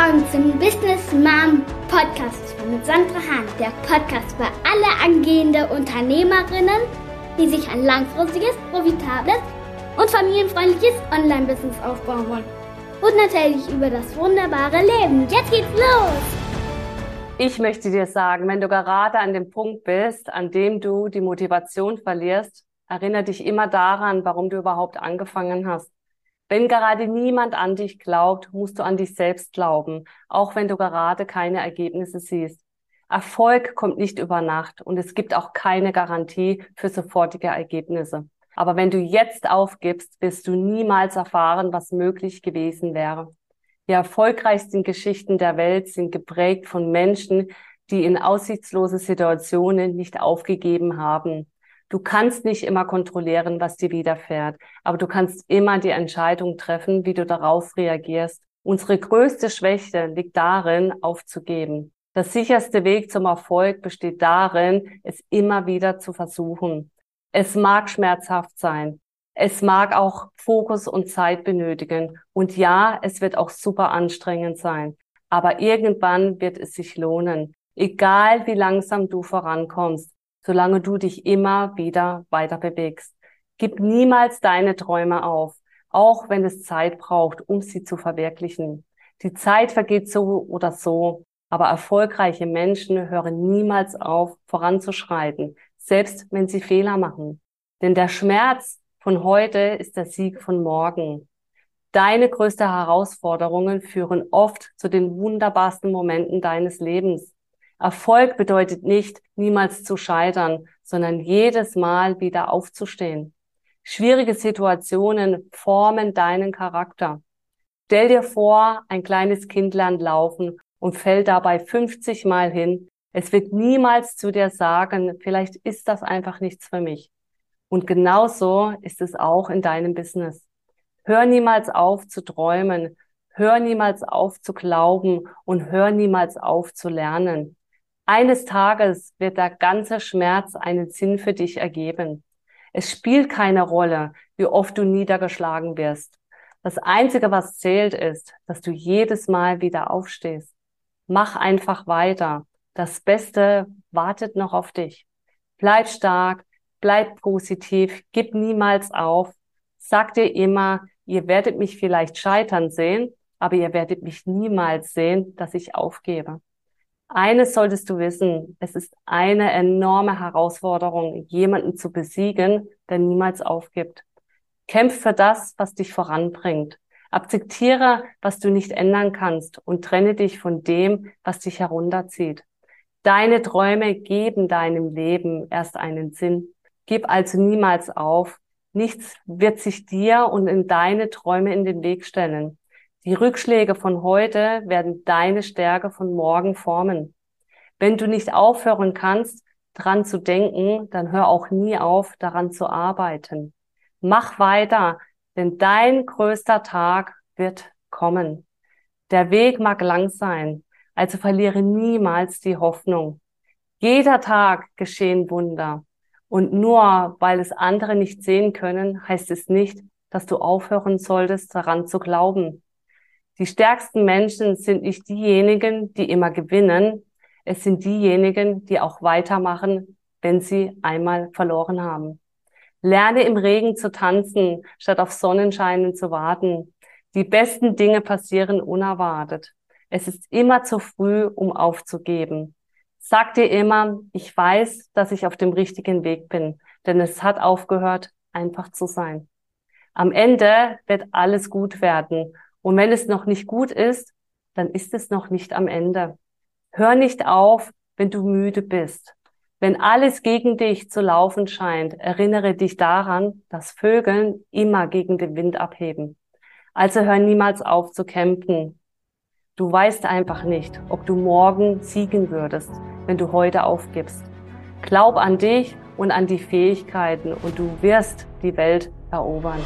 willkommen zum Business Mom Podcast mit Sandra Hahn. Der Podcast für alle angehende Unternehmerinnen, die sich ein langfristiges, profitables und familienfreundliches Online-Business aufbauen wollen. Und natürlich über das wunderbare Leben. Jetzt geht's los! Ich möchte dir sagen, wenn du gerade an dem Punkt bist, an dem du die Motivation verlierst, erinnere dich immer daran, warum du überhaupt angefangen hast. Wenn gerade niemand an dich glaubt, musst du an dich selbst glauben, auch wenn du gerade keine Ergebnisse siehst. Erfolg kommt nicht über Nacht und es gibt auch keine Garantie für sofortige Ergebnisse. Aber wenn du jetzt aufgibst, wirst du niemals erfahren, was möglich gewesen wäre. Die erfolgreichsten Geschichten der Welt sind geprägt von Menschen, die in aussichtslose Situationen nicht aufgegeben haben, Du kannst nicht immer kontrollieren, was dir widerfährt, aber du kannst immer die Entscheidung treffen, wie du darauf reagierst. Unsere größte Schwäche liegt darin, aufzugeben. Der sicherste Weg zum Erfolg besteht darin, es immer wieder zu versuchen. Es mag schmerzhaft sein. Es mag auch Fokus und Zeit benötigen. Und ja, es wird auch super anstrengend sein. Aber irgendwann wird es sich lohnen. Egal wie langsam du vorankommst solange du dich immer wieder weiter bewegst. Gib niemals deine Träume auf, auch wenn es Zeit braucht, um sie zu verwirklichen. Die Zeit vergeht so oder so, aber erfolgreiche Menschen hören niemals auf, voranzuschreiten, selbst wenn sie Fehler machen. Denn der Schmerz von heute ist der Sieg von morgen. Deine größte Herausforderungen führen oft zu den wunderbarsten Momenten deines Lebens. Erfolg bedeutet nicht, niemals zu scheitern, sondern jedes Mal wieder aufzustehen. Schwierige Situationen formen deinen Charakter. Stell dir vor, ein kleines Kind lernt laufen und fällt dabei 50 Mal hin. Es wird niemals zu dir sagen, vielleicht ist das einfach nichts für mich. Und genauso ist es auch in deinem Business. Hör niemals auf zu träumen. Hör niemals auf zu glauben und hör niemals auf zu lernen. Eines Tages wird der ganze Schmerz einen Sinn für dich ergeben. Es spielt keine Rolle, wie oft du niedergeschlagen wirst. Das Einzige, was zählt, ist, dass du jedes Mal wieder aufstehst. Mach einfach weiter. Das Beste wartet noch auf dich. Bleib stark, bleib positiv, gib niemals auf. Sag dir immer, ihr werdet mich vielleicht scheitern sehen, aber ihr werdet mich niemals sehen, dass ich aufgebe. Eines solltest du wissen, es ist eine enorme Herausforderung, jemanden zu besiegen, der niemals aufgibt. Kämpf für das, was dich voranbringt. Akzeptiere, was du nicht ändern kannst und trenne dich von dem, was dich herunterzieht. Deine Träume geben deinem Leben erst einen Sinn. Gib also niemals auf. Nichts wird sich dir und in deine Träume in den Weg stellen. Die Rückschläge von heute werden deine Stärke von morgen formen. Wenn du nicht aufhören kannst, dran zu denken, dann hör auch nie auf, daran zu arbeiten. Mach weiter, denn dein größter Tag wird kommen. Der Weg mag lang sein, also verliere niemals die Hoffnung. Jeder Tag geschehen Wunder. Und nur weil es andere nicht sehen können, heißt es nicht, dass du aufhören solltest, daran zu glauben. Die stärksten Menschen sind nicht diejenigen, die immer gewinnen. Es sind diejenigen, die auch weitermachen, wenn sie einmal verloren haben. Lerne im Regen zu tanzen, statt auf Sonnenscheinen zu warten. Die besten Dinge passieren unerwartet. Es ist immer zu früh, um aufzugeben. Sag dir immer, ich weiß, dass ich auf dem richtigen Weg bin, denn es hat aufgehört, einfach zu sein. Am Ende wird alles gut werden und wenn es noch nicht gut ist, dann ist es noch nicht am Ende. Hör nicht auf, wenn du müde bist. Wenn alles gegen dich zu laufen scheint, erinnere dich daran, dass Vögeln immer gegen den Wind abheben. Also hör niemals auf zu kämpfen. Du weißt einfach nicht, ob du morgen siegen würdest, wenn du heute aufgibst. Glaub an dich und an die Fähigkeiten und du wirst die Welt erobern.